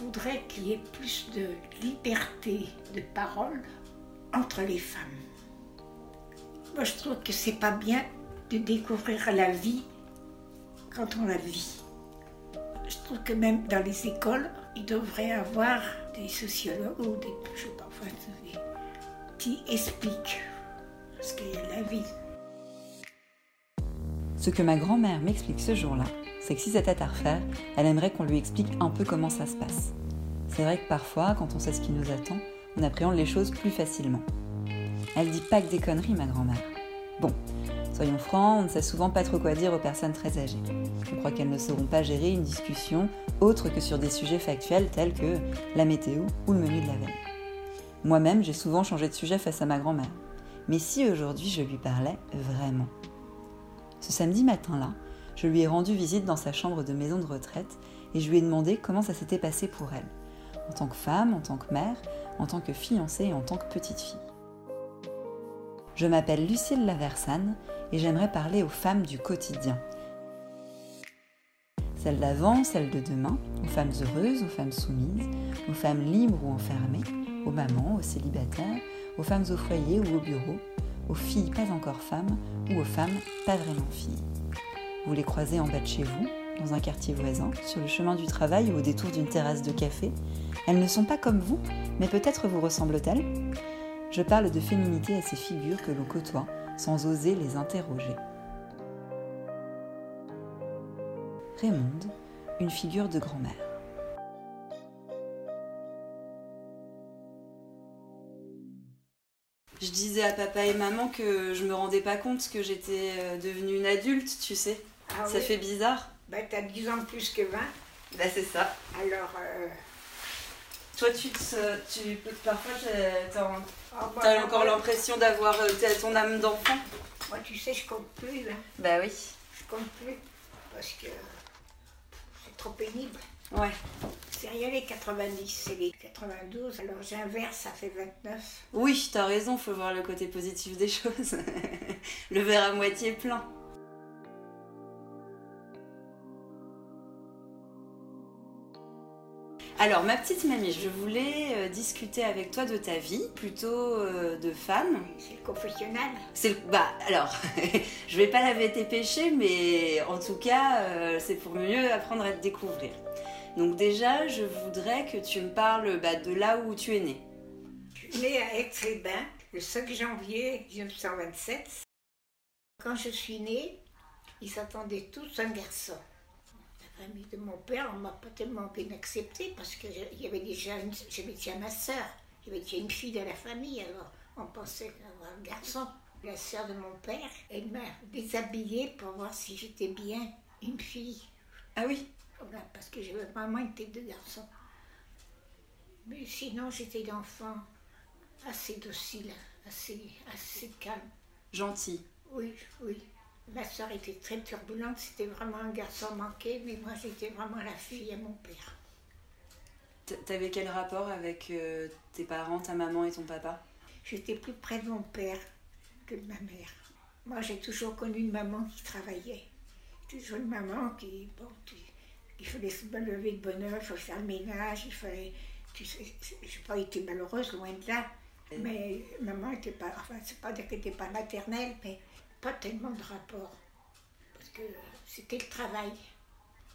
voudrais qu'il y ait plus de liberté de parole entre les femmes. Moi, je trouve que c'est pas bien de découvrir la vie quand on la vit. Je trouve que même dans les écoles, il devrait y avoir des sociologues ou des, je sais pas, enfin, des- qui expliquent ce a la vie. Ce que ma grand-mère m'explique ce jour-là, c'est que si c'était à refaire, elle aimerait qu'on lui explique un peu comment ça se passe. C'est vrai que parfois, quand on sait ce qui nous attend, on appréhende les choses plus facilement. Elle dit pas que des conneries, ma grand-mère. Bon, soyons francs, on ne sait souvent pas trop quoi dire aux personnes très âgées. On croit qu'elles ne sauront pas gérer une discussion autre que sur des sujets factuels tels que la météo ou le menu de la veille. Moi-même, j'ai souvent changé de sujet face à ma grand-mère. Mais si aujourd'hui je lui parlais vraiment? Ce samedi matin-là, je lui ai rendu visite dans sa chambre de maison de retraite et je lui ai demandé comment ça s'était passé pour elle, en tant que femme, en tant que mère, en tant que fiancée et en tant que petite fille. Je m'appelle Lucille Laversane et j'aimerais parler aux femmes du quotidien. Celles d'avant, celles de demain, aux femmes heureuses, aux femmes soumises, aux femmes libres ou enfermées, aux mamans, aux célibataires, aux femmes au foyer ou au bureau, aux filles pas encore femmes ou aux femmes pas vraiment filles. Vous les croisez en bas de chez vous, dans un quartier voisin, sur le chemin du travail ou au détour d'une terrasse de café. Elles ne sont pas comme vous, mais peut-être vous ressemblent-elles Je parle de féminité à ces figures que l'on côtoie sans oser les interroger. Raymonde, une figure de grand-mère. Je disais à papa et maman que je me rendais pas compte que j'étais euh, devenue une adulte, tu sais. Ah Ça oui fait bizarre. Ben, t'as 10 ans de plus que 20, Bah c'est ça. alors... euh, Toi, tu te, tu parfois t'as, oh, bah, t'as encore l'impression d'avoir euh, ton âme d'enfant. Moi, tu sais, je compte plus, là. Bah oui. Je compte plus, parce que c'est trop pénible. Ouais. C'est rien les 90, c'est les 92. Alors j'inverse, ça fait 29. Oui, t'as raison, faut voir le côté positif des choses. le verre à moitié plein. Alors, ma petite mamie, je voulais euh, discuter avec toi de ta vie, plutôt euh, de femme. C'est le confessionnal. C'est le... Bah, alors, je vais pas laver tes péchés, mais en tout cas, euh, c'est pour mieux apprendre à te découvrir. Donc déjà, je voudrais que tu me parles bah, de là où tu es née. Je suis née à Aix-les-Bains le 5 janvier 1927. Quand je suis née, ils s'attendaient tous un garçon. Famille de mon père, on m'a pas tellement bien accepté parce qu'il y avait déjà une, j'avais déjà ma sœur, il y avait déjà une fille de la famille, alors on pensait avoir un garçon. La sœur de mon père, elle m'a déshabillée pour voir si j'étais bien une fille. Ah oui? Parce que j'avais vraiment une tête de garçon. Mais sinon, j'étais d'enfant assez docile, assez, assez calme. Gentil. Oui, oui. Ma soeur était très turbulente, c'était vraiment un garçon manqué, mais moi j'étais vraiment la fille à mon père. T'avais quel rapport avec euh, tes parents, ta maman et ton papa? J'étais plus près de mon père que de ma mère. Moi j'ai toujours connu une maman qui travaillait. Toujours une maman qui, bon, tu- il fallait se lever de bonne heure, il fallait faire le ménage, il fallait. Tu sais, j'ai pas été malheureuse, loin de là. Mais maman était pas, enfin, c'est pas dire qu'elle n'était pas maternelle, mais pas tellement de rapport. Parce que c'était le travail.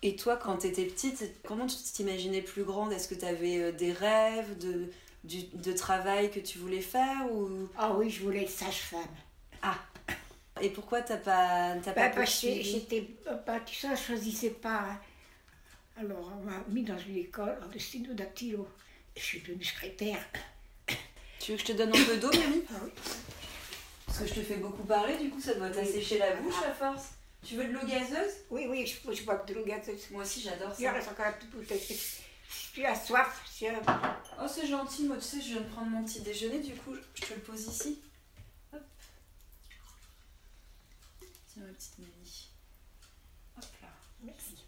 Et toi, quand t'étais petite, comment tu t'imaginais plus grande? Est-ce que t'avais euh, des rêves de, du- de travail que tu voulais faire ou... Ah oui, je voulais être sage-femme. Ah Et pourquoi t'as pas, t'as pas Bah, parce que j'étais, bah, tu sais, je choisissais pas. hein. Alors, on m'a mis dans une école de sténodactylo. Je suis devenue secrétaire. Tu veux que je te donne un peu d'eau, Mamie Ah oui. Parce que je te fais beaucoup parler, du coup ça doit t'assécher la bouche à force. Tu veux de l'eau gazeuse? Oui, oui, je, je bois de l'eau gazeuse. Moi aussi j'adore Il ça. reste encore la petite bouteille. Si tu as soif, si, euh, Oh c'est gentil, moi tu sais je viens de prendre mon petit déjeuner, du coup je te le pose ici. Hop. Tiens ma petite Mamie. Hop là. merci.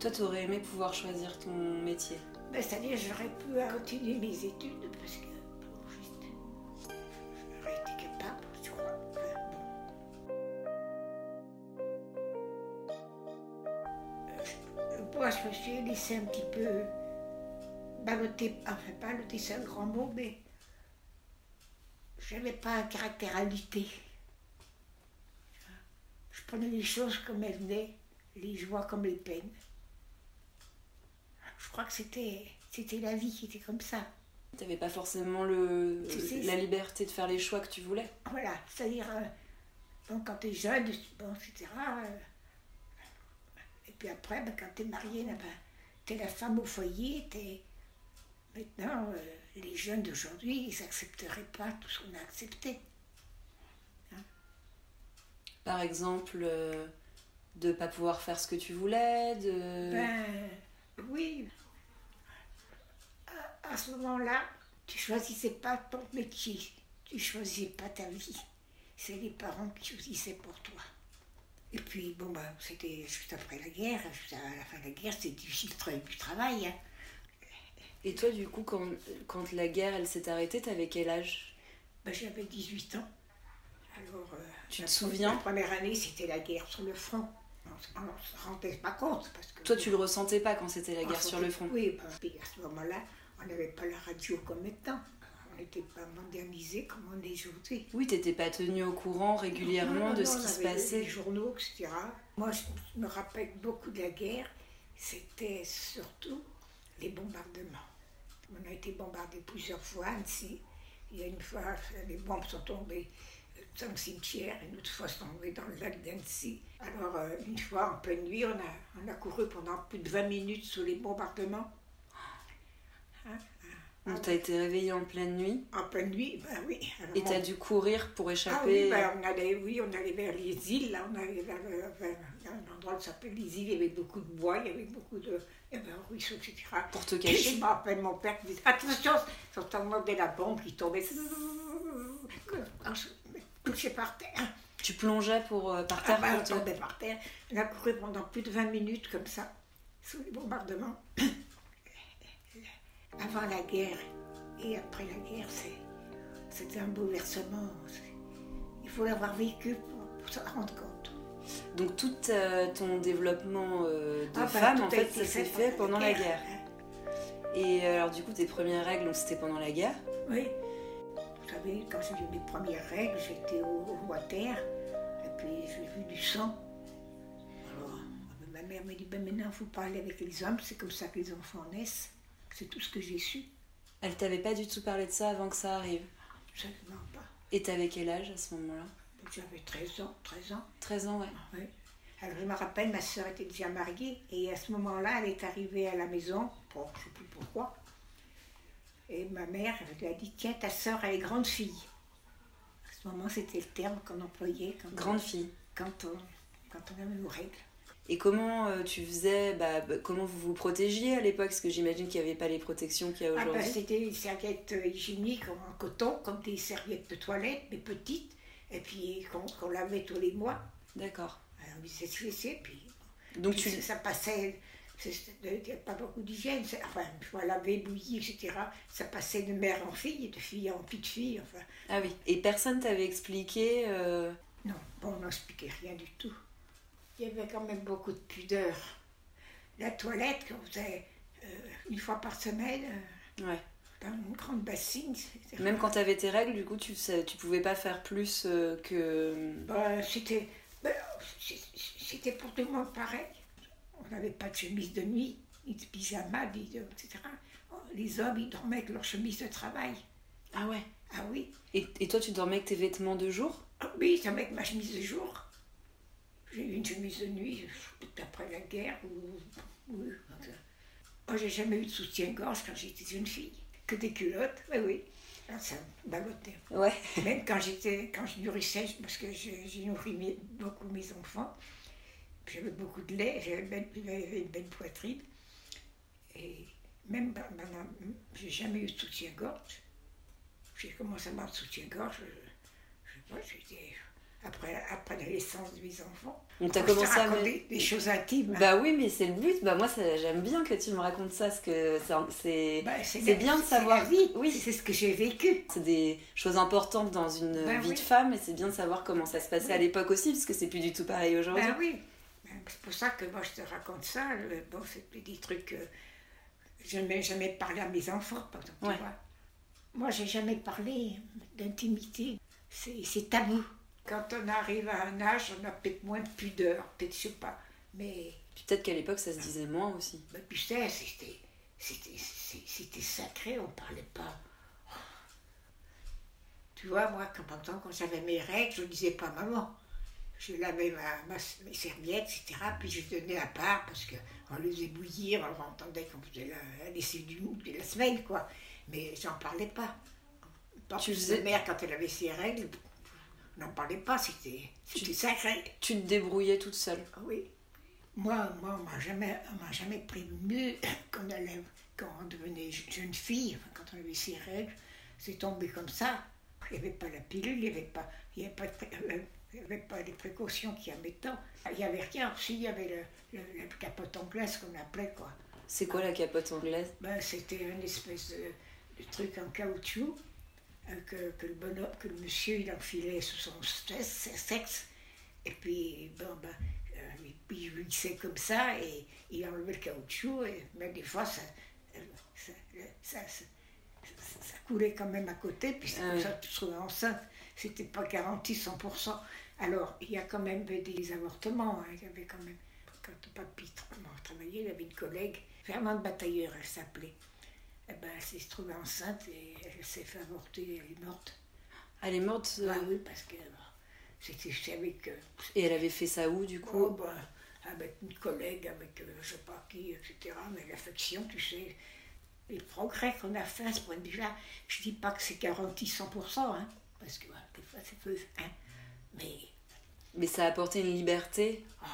Toi t'aurais aimé pouvoir choisir ton métier? Ben, C'est-à-dire, j'aurais pu euh, continuer mes études parce que, bon, juste, j'aurais été capable, je crois. Bon. Moi, je me suis laissé un petit peu balloter, enfin balloter c'est un grand mot, mais je n'avais pas un caractère lutter. Je prenais les choses comme elles venaient, les joies comme les peines. Je crois que c'était, c'était la vie qui était comme ça. Tu n'avais pas forcément le, la liberté de faire les choix que tu voulais. Voilà, c'est-à-dire, euh, quand tu es jeune, bon, etc. Euh, et puis après, ben, quand tu es marié, ben, tu es la femme au foyer, es... Maintenant, euh, les jeunes d'aujourd'hui, ils n'accepteraient pas tout ce qu'on a accepté. Hein? Par exemple, de ne pas pouvoir faire ce que tu voulais, de... Ben, oui, à ce moment-là, tu choisissais pas ton métier, tu choisissais pas ta vie. C'est les parents qui choisissaient pour toi. Et puis, bon, bah, c'était juste après la guerre, juste à la fin de la guerre, c'était difficile de trouver du travail. Hein. Et toi, du coup, quand, quand la guerre, elle s'est arrêtée, t'avais quel âge? Bah, J'avais 18 ans. Alors, euh, tu te souviens? La première année, c'était la guerre sur le front. On ne se rendait pas compte. Parce que, toi, tu le ressentais pas quand c'était la guerre sur le front Oui, bah, à ce moment-là, on n'avait pas la radio comme maintenant. On n'était pas modernisé comme on est aujourd'hui. Oui, tu n'étais pas tenu au courant régulièrement de ce qui se passait. Les journaux, etc. Moi, je me rappelle beaucoup de la guerre. C'était surtout les bombardements. On a été bombardé plusieurs fois à Annecy. Il y a une fois, les bombes sont tombées dans le cimetière, une autre fois sont tombées dans le lac d'Annecy. Alors, euh, une fois, en pleine nuit, on a, on a couru pendant plus de 20 minutes sous les bombardements. Donc tu as été réveillée en pleine nuit? En pleine nuit, ben oui. Et tu as dû courir pour échapper ah, oui, ben, on allait, oui, on allait vers les îles, là, on allait vers, un endroit qui s'appelle les îles, il y avait beaucoup de bois, il y avait beaucoup de... Il y avait un ruisseau, etc. Pour te cacher Je me rappelle mon père qui disait Attention, de la bombe qui tombait. Par terre. Tu plongeais pour, euh, par terre ah, tombait par terre. On a couru pendant plus de 20 minutes comme ça, sous les bombardements avant la guerre et après la guerre, c'était un bouleversement. Il faut l'avoir vécu pour, se rendre compte. Donc tout euh, ton développement euh, de ah, bah, femme, en fait, ça s'est fait pendant la guerre. Et alors du coup, tes premières règles, c'était pendant la guerre? Oui. Savez, quand j'ai eu mes premières règles, j'étais au, au water, et puis j'ai vu du sang. Alors, ma mère m'a dit, ben maintenant, il faut parler avec les hommes, c'est comme ça que les enfants naissent. C'est tout ce que j'ai su. Elle t'avait pas du tout parlé de ça avant que ça arrive? Absolument pas. Et t'avais quel âge à ce moment-là? J'avais 13 ans. 13 ans. 13 ans, ouais. oui. Alors je me rappelle, ma soeur était déjà mariée et à ce moment-là, elle est arrivée à la maison, bon, je ne sais plus pourquoi. Et ma mère elle lui a dit Tiens, ta soeur, elle est grande fille. À ce moment, c'était le terme qu'on employait. Quand grande fille. Quand on, quand on avait nos règles. Et comment euh, tu faisais, bah, bah, comment vous vous protégiez à l'époque? Parce que j'imagine qu'il n'y avait pas les protections qu'il y a ah, bah, aujourd'hui. c'était des serviettes euh, hygiéniques en coton, comme des serviettes de toilette, mais petites, et puis qu'on lavait tous les mois. D'accord. On les laissait, puis, Donc tu... ça passait, il n'y a pas beaucoup d'hygiène, enfin, il faut laver, bouillir, etc. Ça passait de mère en fille, de fille en petite fille, enfin. Ah oui, et personne t'avait expliqué euh, Non, bon, on n'expliquait rien du tout il y avait quand même beaucoup de pudeur. La toilette qu'on faisait euh, une fois par semaine, euh, dans une grande bassine. Même quand tu avais tes règles, du coup, tu ne tu pouvais pas faire plus euh, que. Bah, c'était, bah, c'était pour tout le monde pareil. On n'avait pas de chemise de nuit, ni de pyjama, etc. Les hommes, ils dormaient avec leur chemise de travail. Ah ouais Ah oui. Et, et toi, tu dormais avec tes vêtements de jour? Oui, je dormais avec ma chemise de jour. J'ai eu une chemise de nuit après la guerre. Moi, j'ai jamais eu de soutien-gorge quand j'étais jeune fille. Que des culottes, oui, oui. Ah, ça ballottait. Ouais. Même quand j'étais, quand je nourrissais, parce que j'ai nourri beaucoup mes enfants, j'avais beaucoup de lait, j'avais une belle poitrine. Et même j'ai jamais eu de soutien-gorge. J'ai commencé à avoir de soutien-gorge, je, je sais pas, j'étais après, après la naissance de mes enfants. On t'a commencé à des, des, choses intimes. Bah oui, mais c'est le but. Bah moi, j'aime bien que tu me racontes ça, parce que c'est bah, bien de savoir. vie. Oui, c'est ce que j'ai vécu. C'est des choses importantes dans une bah vie de femme, et c'est bien de savoir comment ça se passait à l'époque aussi, parce que c'est plus du tout pareil aujourd'hui. Bah oui, C'est pour ça que moi je te raconte ça. Bon, c'est des trucs que je n'ai jamais parlé à mes enfants, par exemple. Tu vois. Moi, j'ai jamais parlé d'intimité. C'est tabou. Quand on arrive à un âge, on a peut-être moins de pudeur, peut-être, je sais pas. Mais. Peut-être qu'à l'époque, ça se disait moins aussi. Tu sais, c'était sacré, on parlait pas. Tu vois, moi, quand, quand j'avais mes règles, je ne disais pas maman. Je lavais ma, mes serviettes, etc. Puis je donnais à part parce qu'on les faisait bouillir, on entendait qu'on faisait la, laisser du mou de la semaine, quoi. Mais j'en parlais pas. tu faisais... mère, quand elle avait ses règles, n'en parlait pas, c'était sacré. Tu te débrouillais toute seule Oui. Moi, moi on m'a jamais, jamais prévenu qu'on allait, quand on devenait jeune fille, quand on avait ses règles, c'est tombé comme ça. Il n'y avait pas la pilule, il n'y avait pas, il y avait pas, euh, il avait pas les précautions qu'il y a maintenant. Il n'y avait rien. Si, il y avait le, la capote anglaise qu'on appelait, quoi. C'est quoi la capote anglaise ben, C'était une espèce de, truc en caoutchouc euh, que, que, le bonhomme, que le monsieur il enfilait sous son sexe. Et puis, bon, ben, euh, il glissait comme ça et il enlevait le caoutchouc. Et, mais des fois, ça, ça, ça ça coulait quand même à côté, puis c'est comme ça que tu te trouvais enceinte. C'était pas garanti 100%. Alors, il y a quand même des avortements. Hein. Il y avait quand même, quand papy travaillait, il avait une collègue, vraiment de batailleur, elle s'appelait. Eh ben, elle s'est trouvée enceinte et elle s'est fait avorter, elle est morte. Elle est morte Ah oui, parce que c'était avec. Euh, et elle avait fait ça où, du coup? Oh, ben, Avec une collègue, avec euh, je sais pas qui, etc. Mais l'affection, tu sais, les progrès qu'on a fait à ce point de vue-là, je ne dis pas que c'est garanti 100%, hein, parce que des fois c'est peu. Hein, mais. Mais ça a apporté une liberté oh,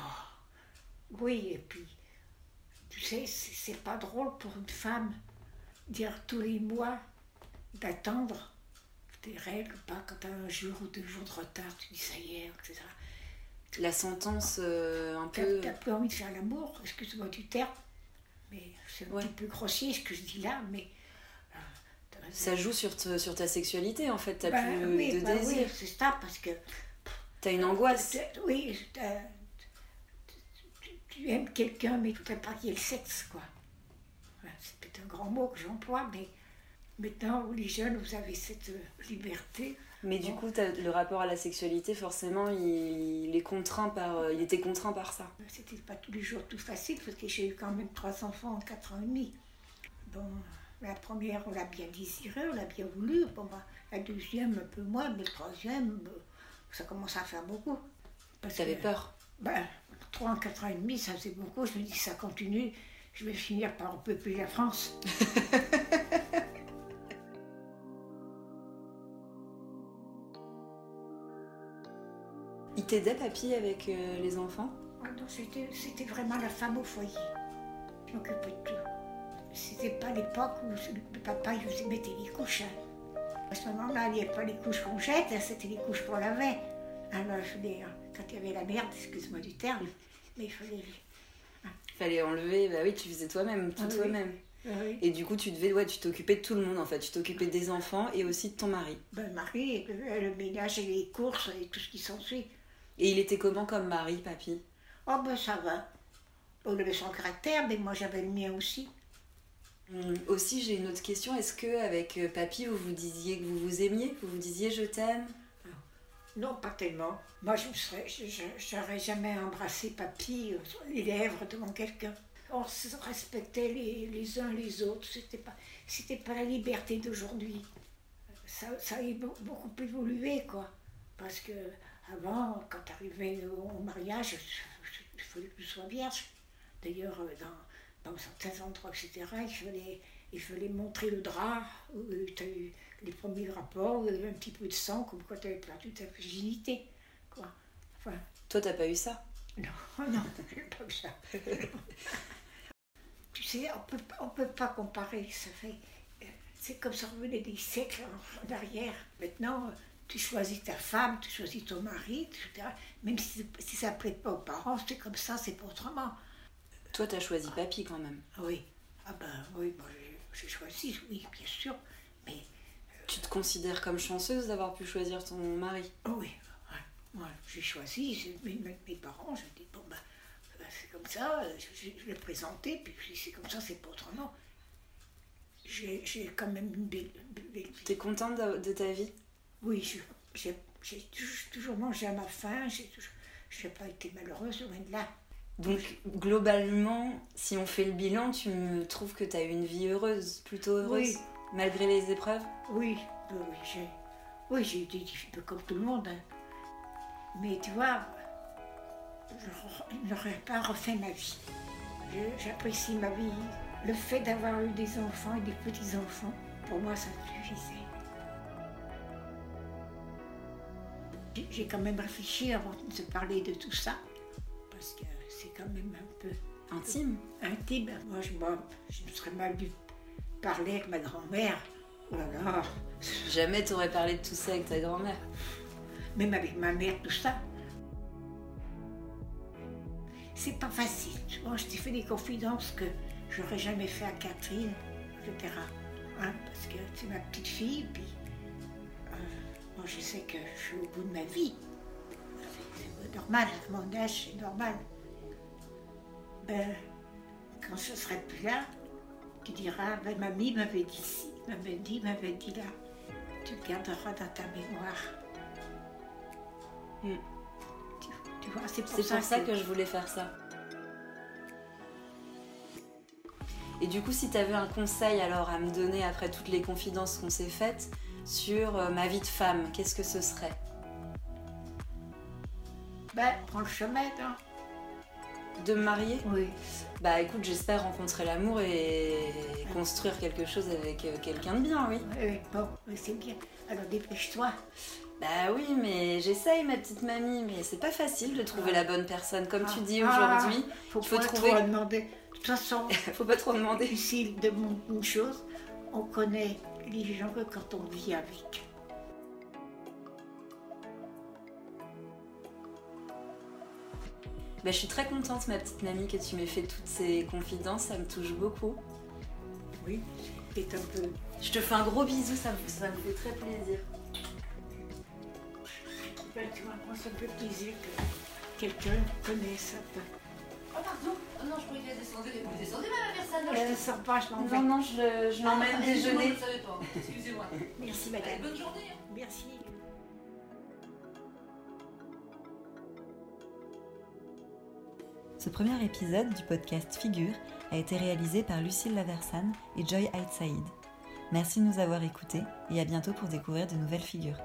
Oui, et puis, tu sais, c'est pas drôle pour une femme dire tous les mois d'attendre tes règles, pas quand tu as un jour ou deux jours de retard, tu dis ça y est, etc. La sentence euh, un peu. T'as plus envie de faire l'amour, excuse-moi du terme, mais c'est un petit peu grossier ce que je dis là, mais. Euh, ça joue sur, sur ta sexualité en fait, t'as bah plus de bah désir. Oui, c'est ça, parce que. T'as une angoisse. Oui, tu, aimes quelqu'un, mais tu n'as pas qui est le sexe, quoi. C'est peut-être un grand mot que j'emploie, mais maintenant, les jeunes, vous avez cette euh, liberté. Mais du coup, le rapport à la sexualité, forcément, il, est contraint par, euh, il était contraint par ça. C'était pas tous les jours tout facile, parce que j'ai eu quand même trois enfants en quatre ans et demi. Bon, la première, on l'a bien désiré, on l'a bien voulu. Bon, bah, la deuxième, un peu moins, mais le troisième, bah, ça commence à faire beaucoup. T'avais peur ben, trois en quatre ans et demi, ça faisait beaucoup. Je me dis, ça continue, je vais finir par repeupler la France. Il t'aidait, papy, avec euh, les enfants? Ah Non, c'était vraiment la femme au foyer. Je m'occupais de tout. C'était pas l'époque où le papa il mettait les couches. Hein. À ce moment-là, il n'y avait pas les couches qu'on jette, c'était les couches qu'on lavait. Alors, je hein, quand il y avait la merde, excuse-moi du terme, mais il fallait. Il fallait enlever, bah oui, tu faisais toi-même, tout ah toi-même. Ah et du coup, tu devais, ouais, tu t'occupais de tout le monde en fait. Tu t'occupais des enfants et aussi de ton mari. Ben, le mari, le ménage et les courses et tout ce qui s'ensuit. Et il était comment comme mari, papy? Oh ben ça va. On avait son caractère, mais moi j'avais le mien aussi. Hum, aussi, j'ai une autre question. Est-ce que avec euh, papy, vous vous disiez que vous vous aimiez? Vous vous disiez je t'aime? Non, pas tellement. Moi, je n'aurais jamais embrassé papy sur les lèvres devant quelqu'un. On se respectait les, les uns les autres. C'était pas, c'était pas la liberté d'aujourd'hui. Ça, ça a beaucoup évolué, quoi. Parce que avant, quand tu arrivais au mariage, il fallait que tu sois vierge. D'ailleurs, euh, dans, dans, certains endroits, etc., il fallait, il fallait montrer le drap, où tu as eu les premiers rapports, où un petit peu de sang, comme quoi tu avais perdu ta virginité. Quoi. Enfin, Toi, t'as pas eu ça? Non, non, j'ai pas eu ça. tu sais, on peut, ne peut pas comparer, ça fait... Euh, c'est comme ça revenait des siècles en arrière. Maintenant, tu choisis ta femme, tu choisis ton mari, etc. Même si, si ça ne plaît pas aux parents, c'est comme ça, c'est pas autrement. Toi, tu as choisi papy quand même. Oui. Ah ben oui, j'ai choisi, oui, bien sûr. Mais. Euh, tu te considères comme chanceuse d'avoir pu choisir ton mari? Oui, moi j'ai choisi, mes, mes, parents, je dis, bon ben, euh, c'est comme ça, je, je l'ai présenté, puis c'est comme ça, c'est pas autrement. J'ai j'ai quand même une belle, belle vie. T'es contente de, de ta vie? Oui, j'ai j'ai toujours, mangé à ma faim, j'ai toujours- je n'ai pas été malheureuse, loin de là. Donc, globalement, si on fait le bilan, tu me trouves que tu as eu une vie heureuse, plutôt heureuse, Oui. malgré les épreuves? Oui, oui, j'ai oui, eu des difficultés comme tout le monde. hein. Mais tu vois, je n'aurais pas refait ma vie. J'apprécie ma vie. Le fait d'avoir eu des enfants et des petits-enfants, pour moi, ça suffisait. J'ai- quand même réfléchi avant de te parler de tout ça, quand même un peu Intime intime. Moi, je, moi, je me serais mal dû parler avec ma grand-mère. Oh là là, Jamais t'aurais parlé de tout ça avec ta grand-mère. même avec ma mère, tout ça. C'est pas facile. Tu vois, je t'ai fait des confidences que j'aurais jamais fait à Catherine, etc. Hein, parce que c'est ma petite fille, puis euh, moi je sais que je suis au bout de ma vie. C'est c'est normal, à mon âge, c'est normal. Ben, quand je serai plus là, tu diras, ben, mamie m'avait dit ci, m'avait dit, m'avait dit là. Tu le garderas dans ta mémoire. Mm. Tu, tu vois, c'est pour, C'est pour ça que je voulais faire ça. Et du coup, si tu avais un conseil alors à me donner après toutes les confidences qu'on s'est faites sur euh, ma vie de femme, qu'est-ce que ce serait? Ben, prends le chemin, hein. De me marier Oui. Bah écoute, j'espère rencontrer l'amour et construire quelque chose avec euh, quelqu'un de bien, oui. Oui, bon, c'est bien. Alors dépêche-toi. Bah oui, mais j'essaye ma petite mamie, mais c'est pas facile de trouver la bonne personne. Comme tu dis Ah, aujourd'hui, faut il faut pas trouver- trop demander. De toute façon, faut pas trop demander. difficile de mon- une chose, on connaît les gens que quand on vit avec. Bah, je suis très contente, ma petite mamie, que tu m'aies fait toutes ces confidences, ça me touche beaucoup. Oui, c'est un peu. Je te fais un gros bisou, ça me, ça me fait très plaisir. Ben, tu vois, moi, ça me fait plaisir que quelqu'un connaisse peu. Oh pardon Oh non, je croyais qu'elle descendait. Vous descendez, madame personne Non, je ne sors pas, je m'en vais. Non, non, je, je l'emmène Ah, déjeuner. Je ne savais pas. Excusez-moi. Merci, Allez, madame. bonne journée. Merci. Ce premier épisode du podcast Figure a été réalisé par Lucille Laversane et Joy Saïd. Merci de nous avoir écoutés et à bientôt pour découvrir de nouvelles figures.